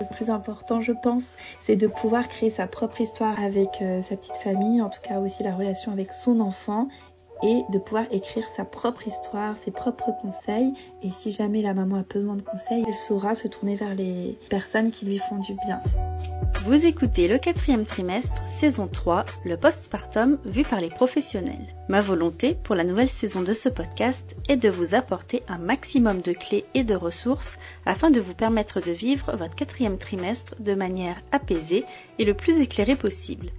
Le plus important, je pense, c'est de pouvoir créer sa propre histoire avec euh, sa petite famille, en tout cas aussi la relation avec son enfant et de pouvoir écrire sa propre histoire, ses propres conseils. Et si jamais la maman a besoin de conseils, elle saura se tourner vers les personnes qui lui font du bien. Vous écoutez le quatrième trimestre, saison 3, le postpartum vu par les professionnels. Ma volonté pour la nouvelle saison de ce podcast est de vous apporter un maximum de clés et de ressources afin de vous permettre de vivre votre quatrième trimestre de manière apaisée et le plus éclairée possible.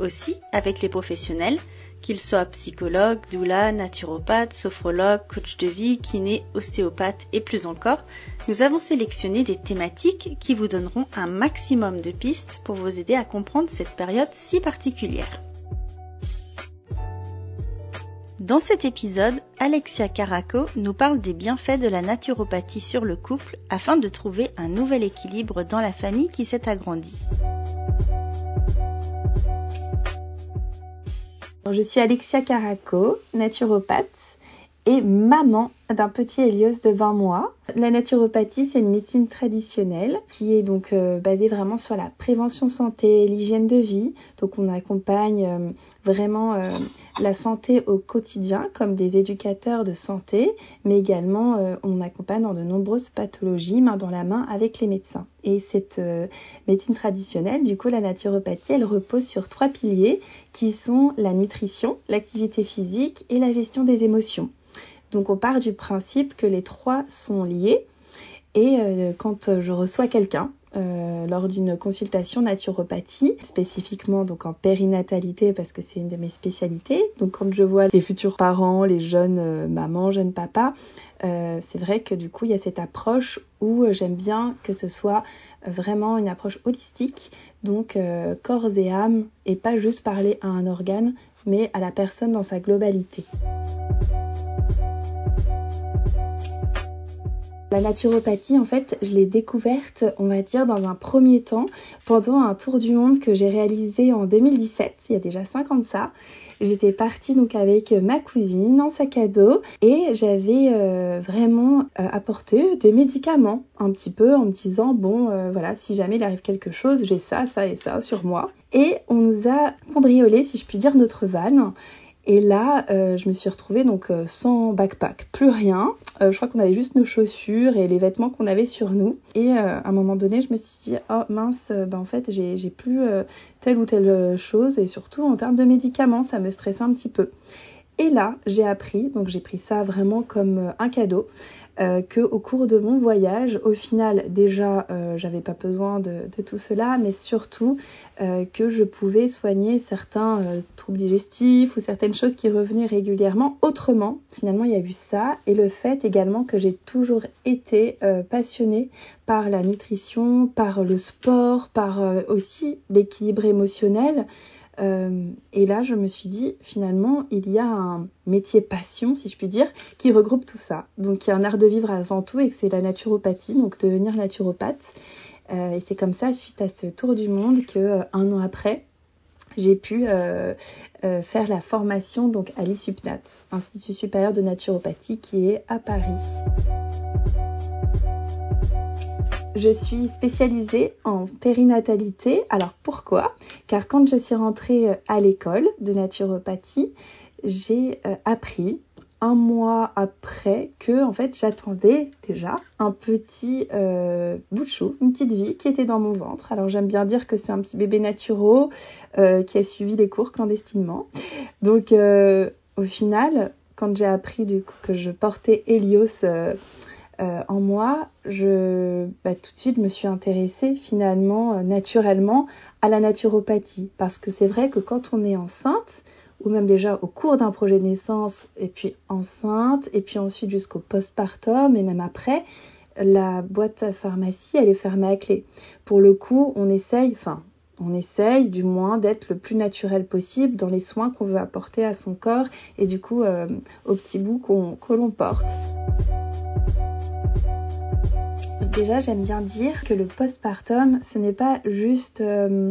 Aussi, avec les professionnels, qu'ils soient psychologues, doula, naturopathes, sophrologues, coach de vie, kiné, ostéopathe et plus encore, nous avons sélectionné des thématiques qui vous donneront un maximum de pistes pour vous aider à comprendre cette période si particulière. Dans cet épisode, Alexia Caraco nous parle des bienfaits de la naturopathie sur le couple afin de trouver un nouvel équilibre dans la famille qui s'est agrandie. Je suis Alexia Caraco, naturopathe et maman d'un petit Helios de 20 mois. La naturopathie, c'est une médecine traditionnelle qui est donc euh, basée vraiment sur la prévention santé, l'hygiène de vie. Donc on accompagne euh, vraiment euh, la santé au quotidien comme des éducateurs de santé, mais également on accompagne dans de nombreuses pathologies main dans la main avec les médecins. Et cette médecine traditionnelle, du coup la naturopathie, elle repose sur trois piliers qui sont la nutrition, l'activité physique et la gestion des émotions. Donc on part du principe que les trois sont liés. Et euh, quand je reçois quelqu'un euh, lors d'une consultation naturopathie, spécifiquement donc en périnatalité parce que c'est une de mes spécialités, donc quand je vois les futurs parents, les jeunes euh, mamans, jeunes papas, c'est vrai que du coup il y a cette approche où j'aime bien que ce soit vraiment une approche holistique, donc corps et âme, et pas juste parler à un organe, mais à la personne dans sa globalité. La naturopathie, en fait, je l'ai découverte, on va dire, dans un premier temps, pendant un tour du monde que j'ai réalisé en 2017, il y a déjà 5 ans ça. J'étais partie donc avec ma cousine en sac à dos et j'avais euh, vraiment euh, apporté des médicaments un petit peu en me disant bon euh, voilà si jamais il arrive quelque chose j'ai ça ça et ça sur moi et on nous a cambriolé si je puis dire notre van et là, euh, je me suis retrouvée donc euh, sans backpack, plus rien. Euh, je crois qu'on avait juste nos chaussures et les vêtements qu'on avait sur nous. Et à un moment donné, je me suis dit, oh mince, ben en fait, j'ai plus telle ou telle chose. Et surtout en termes de médicaments, ça me stressait un petit peu. Et là, j'ai appris, donc j'ai pris ça vraiment comme un cadeau, euh, que au cours de mon voyage, au final, déjà, euh, j'avais pas besoin de, tout cela, mais surtout euh, que je pouvais soigner certains troubles digestifs ou certaines choses qui revenaient régulièrement autrement. Finalement, il y a eu ça et le fait également que j'ai toujours été passionnée par la nutrition, par le sport, par aussi l'équilibre émotionnel. Euh, et là, je me suis dit, finalement, il y a un métier passion, si je puis dire, qui regroupe tout ça. Donc, il y a un art de vivre avant tout et que c'est la naturopathie, donc devenir naturopathe. Euh, et c'est comme ça, suite à ce tour du monde, que euh, un an après, j'ai pu faire la formation donc à l'ISUPNAT, Institut supérieur de naturopathie, qui est à Paris. Je suis spécialisée en périnatalité. Alors pourquoi? Car quand je suis rentrée euh, à l'école de naturopathie, j'ai euh, appris un mois après que en fait j'attendais déjà un petit euh, bout de chou, une petite vie qui était dans mon ventre. Alors j'aime bien dire que c'est un petit bébé naturo qui a suivi les cours clandestinement. Donc au final, quand j'ai appris que je portais Helios euh, en moi, je bah, tout de suite me suis intéressée finalement euh, naturellement à la naturopathie parce que c'est vrai que quand on est enceinte ou même déjà au cours d'un projet de naissance et puis enceinte et puis ensuite jusqu'au postpartum et même après, la boîte à pharmacie elle est fermée à clé. Pour le coup, on essaye, enfin on essaye du moins d'être le plus naturel possible dans les soins qu'on veut apporter à son corps et du coup euh, au petit bout qu'on, que l'on porte. Déjà, j'aime bien dire que le postpartum, ce n'est pas juste euh,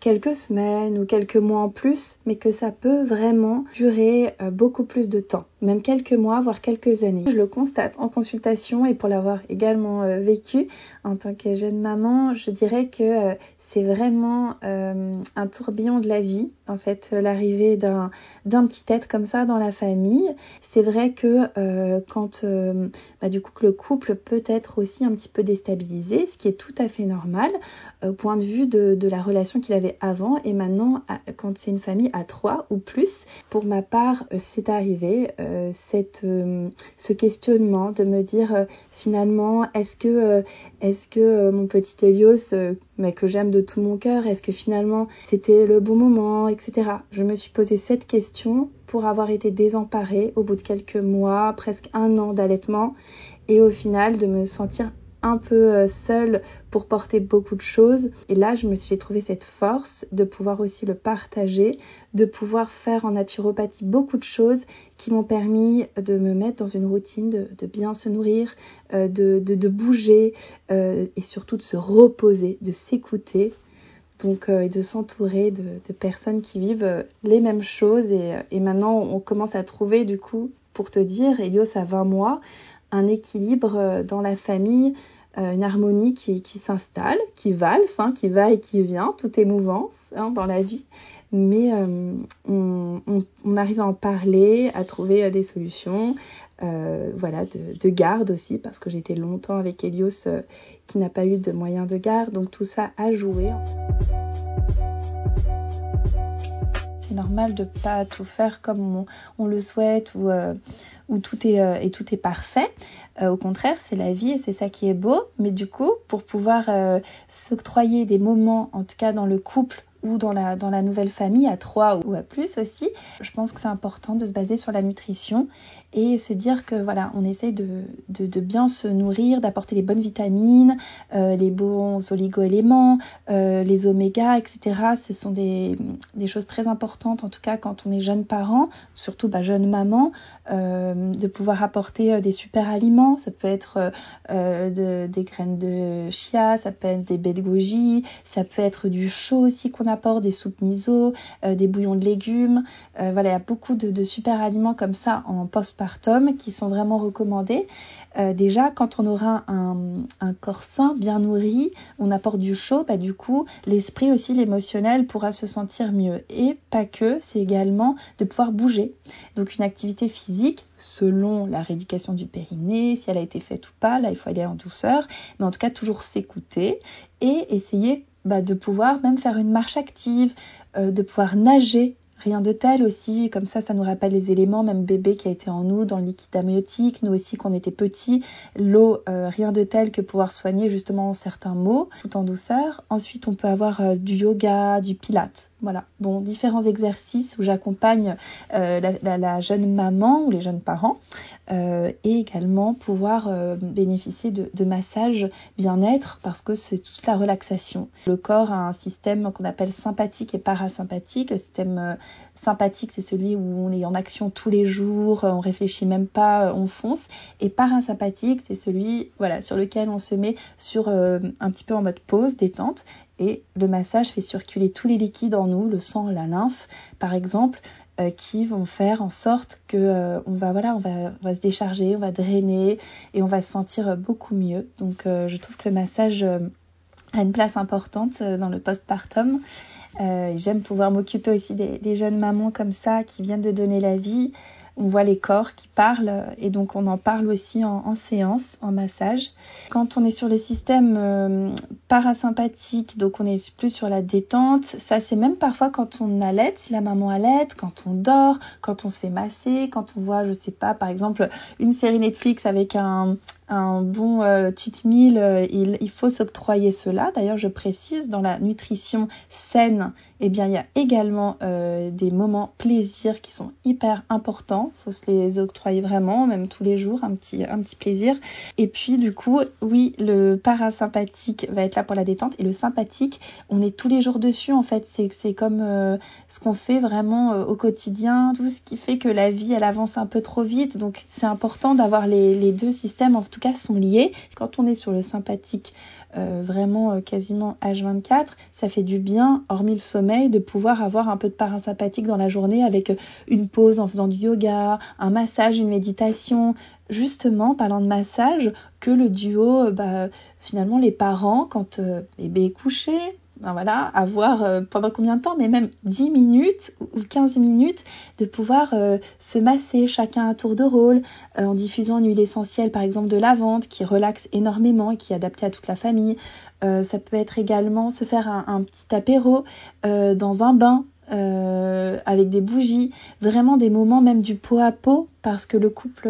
quelques semaines ou quelques mois en plus, mais que ça peut vraiment durer euh, beaucoup plus de temps, même quelques mois, voire quelques années. Je le constate en consultation et pour l'avoir également euh, vécu en tant que jeune maman, je dirais que c'est vraiment un tourbillon de la vie, en fait, l'arrivée d'un, d'un petit être comme ça dans la famille. C'est vrai que quand bah, du coup le couple peut être aussi un petit peu déstabilisé, ce qui est tout à fait normal au point de vue de, de la relation qu'il avait avant et maintenant quand c'est une famille à trois ou plus. Pour ma part, euh, c'est arrivé euh, cette, euh, ce questionnement de me dire finalement est-ce que est-ce que mon petit Elios mais que j'aime tout mon cœur, est-ce que finalement c'était le bon moment, etc. Je me suis posé cette question pour avoir été désemparée au bout de quelques mois, presque un an d'allaitement et au final de me sentir un peu euh, seule pour porter beaucoup de choses. Et là, je me trouvé cette force de pouvoir aussi le partager, de pouvoir faire en naturopathie beaucoup de choses qui m'ont permis de me mettre dans une routine, de, bien se nourrir, euh, de, de, bouger euh, et surtout de se reposer, de s'écouter. Donc, et de s'entourer de, personnes qui vivent les mêmes choses. Et, et maintenant, on commence à trouver, du coup, pour te dire, Elios a 20 mois, un équilibre dans la famille euh, une harmonie qui, qui s'installe, qui valse, hein, qui va et qui vient, tout est mouvance hein, dans la vie. Mais euh, on, arrive à en parler, à trouver euh, des solutions, voilà, de, de, garde aussi, parce que été longtemps avec Helios qui n'a pas eu de moyens de garde, donc tout ça a joué. Normal de pas tout faire comme on, le souhaite ou, où tout est, et tout est parfait. Euh, au contraire, c'est la vie et c'est ça qui est beau. Mais du coup, pour pouvoir euh, s'octroyer des moments, en tout cas dans le couple ou dans la, dans la nouvelle famille, à trois ou à plus aussi, je pense que c'est important de se baser sur la nutrition et se dire que voilà, on essaye de, de, bien se nourrir, d'apporter les bonnes vitamines, euh, les bons oligo-éléments, euh, les oméga, etc. Ce sont des, des, choses très importantes, en tout cas quand on est jeune parent, surtout bah, jeune maman, euh, de pouvoir apporter des super aliments. Ça peut être de, des graines de chia, ça peut être des baies de goji, ça peut être du chaud aussi qu'on des soupes miso, des bouillons de légumes. voilà, il y a beaucoup de, super aliments comme ça en post qui sont vraiment recommandés. Euh, déjà, quand on aura un, corps sain, bien nourri, on apporte du chaud, bah, du coup, l'esprit aussi, l'émotionnel pourra se sentir mieux. Et pas que, c'est également de pouvoir bouger. Donc une activité physique, selon la rééducation du périnée, si elle a été faite ou pas, là il faut aller en douceur, mais en tout cas toujours s'écouter et essayer bah, de pouvoir même faire une marche active, euh, de pouvoir nager Rien de tel aussi, comme ça, ça nous rappelle les éléments, même bébé qui a été en nous, dans le liquide amniotique, nous aussi qu'on était petits, l'eau, euh, rien de tel que pouvoir soigner justement certains maux, tout en douceur. Ensuite, on peut avoir euh, du yoga, du pilate, voilà, bon, différents exercices où j'accompagne euh, la, jeune maman ou les jeunes parents euh, et également pouvoir euh, bénéficier de, massages bien-être parce que c'est toute la relaxation. Le corps a un système qu'on appelle sympathique et parasympathique. Le système sympathique, c'est celui où on est en action tous les jours, on réfléchit même pas, on fonce. Et parasympathique, c'est celui voilà, sur lequel on se met sur un petit peu en mode pause, détente et le massage fait circuler tous les liquides en nous, le sang, la lymphe par exemple, euh, qui vont faire en sorte que euh, on va se décharger, on va drainer et on va se sentir beaucoup mieux. Donc euh, je trouve que le massage a une place importante dans le postpartum. J'aime pouvoir m'occuper aussi des, jeunes mamans comme ça qui viennent de donner la vie on voit les corps qui parlent et donc on en parle aussi en, séance, en massage. Quand on est sur le système euh, parasympathique, donc on est plus sur la détente, ça c'est même parfois quand on allait, si la maman allait, quand on dort, quand on se fait masser, quand on voit, je sais pas, par exemple une série Netflix avec un, un bon euh, cheat meal, euh, il, faut s'octroyer cela. D'ailleurs, je précise, dans la nutrition saine, eh bien, il y a également euh, des moments plaisir qui sont hyper importants. Il faut se les octroyer vraiment, même tous les jours, un petit, un petit plaisir. Et puis, du coup, oui, le parasympathique va être là pour la détente et le sympathique, on est tous les jours dessus. En fait, c'est comme ce qu'on fait vraiment au quotidien, tout ce qui fait que la vie, elle avance un peu trop vite. Donc, c'est important d'avoir les, les deux systèmes en tout cas sont liés. Quand on est sur le sympathique euh, vraiment euh, quasiment H24, ça fait du bien, hormis le sommeil, de pouvoir avoir un peu de parasympathique dans la journée avec euh, une pause en faisant du yoga, un massage, une méditation. Justement, parlant de massage, que le duo, bah, finalement, les parents, quand bébé est couché, ben voilà, avoir euh, pendant combien de temps, mais même 10 minutes ou 15 minutes, de pouvoir euh, se masser chacun à tour de rôle euh, en diffusant une huile essentielle par exemple de lavande qui relaxe énormément et qui est adaptée à toute la famille. ça peut être également se faire un petit apéro dans un bain avec des bougies, vraiment des moments même du pot à pot, parce que le couple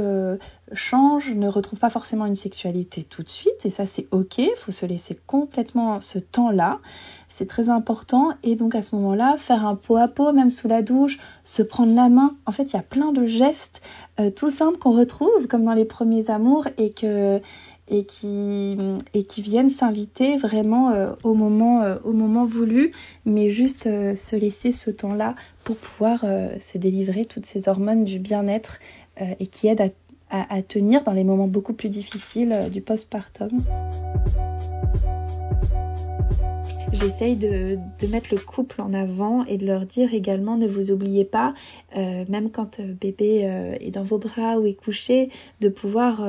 change, ne retrouve pas forcément une sexualité tout de suite, et ça c'est ok, il faut se laisser complètement ce temps-là, c'est très important, et donc à ce moment-là, faire un pot à pot, même sous la douche, se prendre la main, en fait il y a plein de gestes euh, tout simples qu'on retrouve comme dans les premiers amours, et qui, viennent s'inviter vraiment euh, au, moment, euh, au moment voulu, mais juste se laisser ce temps-là pour pouvoir se délivrer toutes ces hormones du bien-être et qui aident à, à, tenir dans les moments beaucoup plus difficiles du postpartum. J'essaye de, mettre le couple en avant et de leur dire également ne vous oubliez pas, même quand bébé est dans vos bras ou est couché, de pouvoir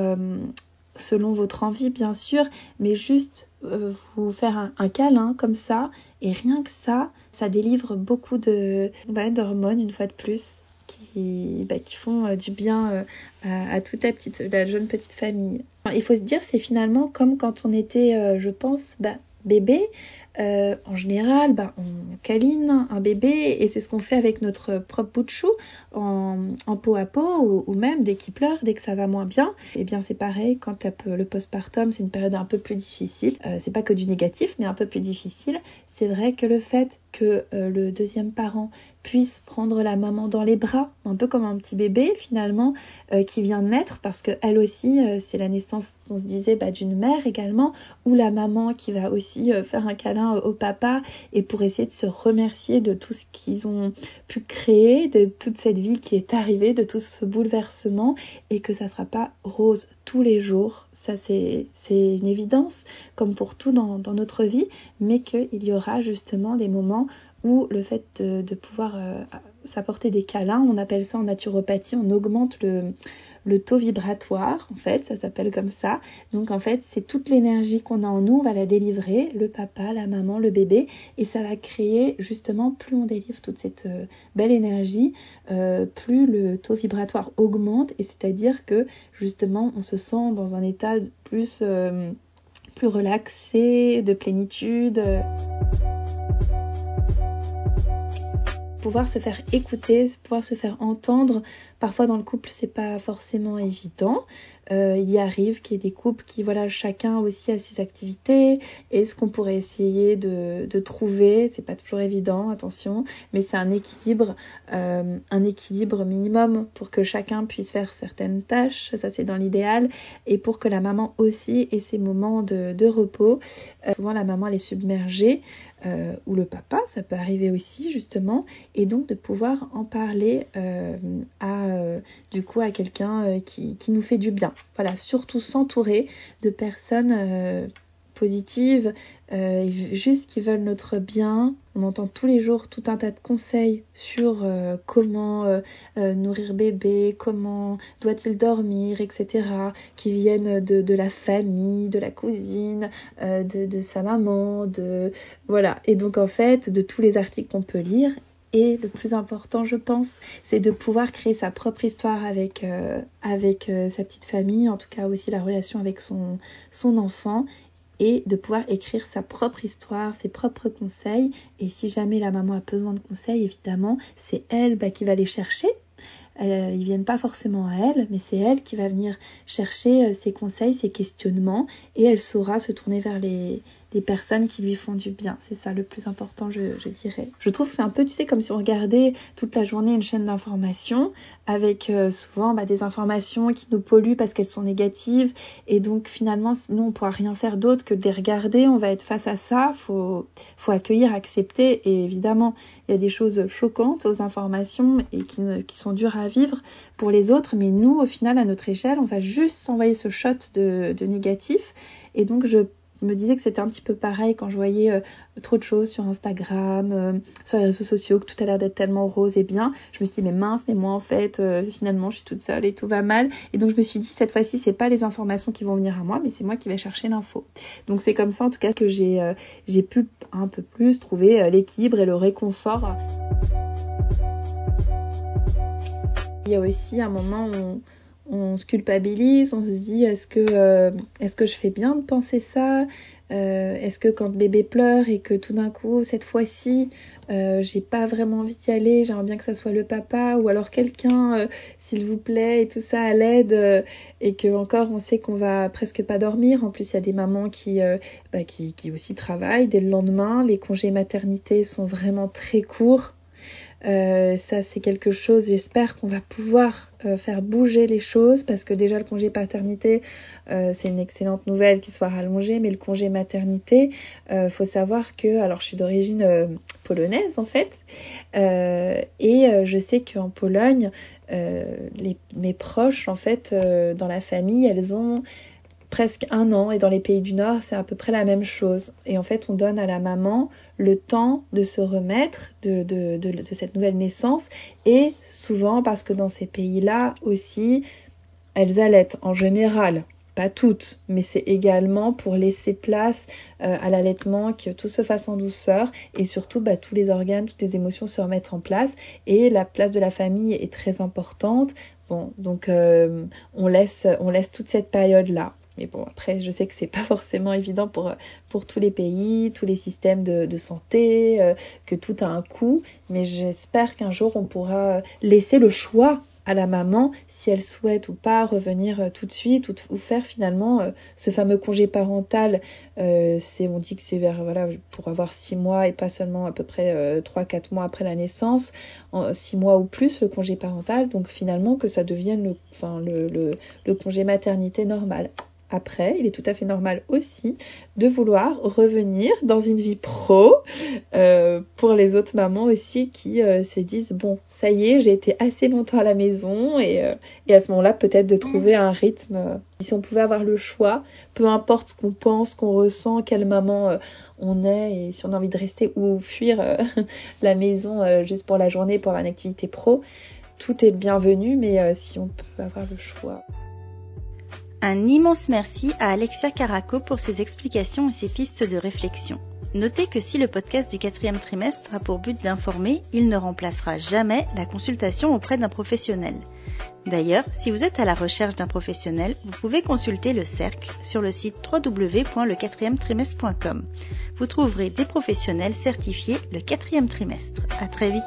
selon votre envie bien sûr, mais juste euh, vous faire un, câlin comme ça, et rien que ça, ça délivre beaucoup de d'hormones une fois de plus qui, bah, qui font euh, du bien euh, à, toute la petite, la jeune petite famille. il faut se dire, c'est finalement comme quand on était, je pense, bah, bébé. Euh, en général, bah, on câline un bébé et c'est ce qu'on fait avec notre propre bout de chou en, en peau à peau ou, même dès qu'il pleure, dès que ça va moins bien. Et eh bien c'est pareil quand le postpartum c'est une période un peu plus difficile. Euh, c'est pas que du négatif mais un peu plus difficile. C'est vrai que le fait que euh, le deuxième parent puisse prendre la maman dans les bras, un peu comme un petit bébé finalement euh, qui vient de naître, parce que elle aussi euh, c'est la naissance, on se disait, bah, d'une mère également, ou la maman qui va aussi faire un câlin au papa et pour essayer de se remercier de tout ce qu'ils ont pu créer, de toute cette vie qui est arrivée, de tout ce bouleversement, et que ça sera pas rose tous les jours, ça c'est une évidence, comme pour tout dans, dans notre vie, mais qu'il y aura justement des moments ou le fait de, pouvoir euh, s'apporter des câlins, on appelle ça en naturopathie, on augmente le, taux vibratoire, en fait, ça s'appelle comme ça. Donc en fait, c'est toute l'énergie qu'on a en nous, on va la délivrer, le papa, la maman, le bébé, et ça va créer justement, plus on délivre toute cette euh, belle énergie, euh, plus le taux vibratoire augmente, et c'est-à-dire que justement, on se sent dans un état plus, plus relaxé, de plénitude pouvoir se faire écouter, pouvoir se faire entendre. Parfois dans le couple, c'est pas forcément évident. Euh, il y arrive qu'il y ait des couples qui, voilà, chacun aussi a ses activités. Et ce qu'on pourrait essayer de, de trouver, c'est pas toujours évident, attention, mais c'est un équilibre, euh, un équilibre minimum pour que chacun puisse faire certaines tâches. Ça, c'est dans l'idéal. Et pour que la maman aussi ait ses moments de, de repos. Euh, souvent, la maman, elle est submergée. Euh, ou le papa, ça peut arriver aussi justement, et donc de pouvoir en parler à du coup à quelqu'un qui, qui, nous fait du bien. Voilà, surtout s'entourer de personnes positives, euh, juste qui veulent notre bien. On entend tous les jours tout un tas de conseils sur euh, comment euh, nourrir bébé, comment doit-il dormir, etc. qui viennent de, de, la famille, de la cousine, de, de, sa maman, de voilà. Et donc en fait, de tous les articles qu'on peut lire. Et le plus important, je pense, c'est de pouvoir créer sa propre histoire avec, avec sa petite famille, en tout cas aussi la relation avec son, son enfant, et de pouvoir écrire sa propre histoire, ses propres conseils. Et si jamais la maman a besoin de conseils, évidemment, c'est elle bah, qui va les chercher. Euh, ils viennent pas forcément à elle, mais c'est elle qui va venir chercher euh, ses conseils, ses questionnements, et elle saura se tourner vers les, des personnes qui lui font du bien. C'est ça le plus important, je, dirais. Je trouve que c'est un peu, tu sais, comme si on regardait toute la journée une chaîne d'informations avec euh, souvent bah, des informations qui nous polluent parce qu'elles sont négatives. Et donc finalement, nous, on ne pourra rien faire d'autre que de les regarder. On va être face à ça. Faut, faut accueillir, accepter. Et évidemment, il y a des choses choquantes aux informations et qui, qui sont dures à vivre pour les autres. Mais nous, au final, à notre échelle, on va juste s'envoyer ce shot de, de négatif. Et donc, je me disais que c'était un petit peu pareil quand je voyais euh, trop de choses sur Instagram, euh, sur les réseaux sociaux, que tout a l'air d'être tellement rose et bien. Je me suis dit, mais mince, mais moi en fait, euh, finalement, je suis toute seule et tout va mal. Et donc je me suis dit, cette fois-ci, c'est pas les informations qui vont venir à moi, mais c'est moi qui vais chercher l'info. Donc c'est comme ça, en tout cas, que j'ai j'ai pu un peu plus trouver l'équilibre et le réconfort. Il y a aussi un moment où on se culpabilise, on se dit est-ce que euh, est-ce que je fais bien de penser ça? Euh, Est-ce que quand bébé pleure et que tout d'un coup cette fois-ci euh, j'ai pas vraiment envie d'y aller, j'aimerais bien que ça soit le papa ou alors quelqu'un s'il vous plaît et tout ça à l'aide et que encore on sait qu'on va presque pas dormir. En plus il y a des mamans qui, bah, qui qui aussi travaillent dès le lendemain. Les congés maternité sont vraiment très courts. Euh, ça, c'est quelque chose, j'espère qu'on va pouvoir euh, faire bouger les choses parce que déjà le congé paternité, euh, c'est une excellente nouvelle qu'il soit rallongé, mais le congé maternité, faut savoir que, alors je suis d'origine polonaise en fait, et je sais qu'en Pologne, les, mes proches en fait dans la famille, elles ont presque un an et dans les pays du Nord, c'est à peu près la même chose. Et en fait, on donne à la maman le temps de se remettre de, cette nouvelle naissance et souvent parce que dans ces pays-là aussi, elles allaitent en général. Pas toutes, mais c'est également pour laisser place euh, à l'allaitement, que tout se fasse en douceur et surtout bah, tous les organes, toutes les émotions se remettent en place et la place de la famille est très importante. Bon, donc euh, on laisse on laisse toute cette période là. Mais bon, après, je sais que c'est pas forcément évident pour, pour tous les pays, tous les systèmes de, santé, euh, que tout a un coût. Mais j'espère qu'un jour, on pourra laisser le choix à la maman si elle souhaite ou pas revenir euh, tout de suite ou, faire finalement euh, ce fameux congé parental. c'est, on dit que c'est vers voilà pour avoir six mois et pas seulement à peu près trois quatre mois après la naissance, six mois ou plus le congé parental. Donc finalement que ça devienne le, le, le, le congé maternité normal. Après, il est tout à fait normal aussi de vouloir revenir dans une vie pro euh, pour les autres mamans aussi qui euh, se disent bon ça y est j'ai été assez longtemps à la maison et, euh, et à ce moment-là peut-être de trouver un rythme. Si on pouvait avoir le choix peu importe ce qu'on pense qu'on ressent quelle maman on est et si on a envie de rester ou fuir la maison juste pour la journée pour avoir une activité pro tout est bienvenu mais si on peut avoir le choix un immense merci à Alexia Caraco pour ses explications et ses pistes de réflexion. Notez que si le podcast du quatrième trimestre a pour but d'informer, il ne remplacera jamais la consultation auprès d'un professionnel. D'ailleurs, si vous êtes à la recherche d'un professionnel, vous pouvez consulter le cercle sur le site www.lequatrièmetrimestre.com. Vous trouverez des professionnels certifiés le quatrième trimestre. À très vite!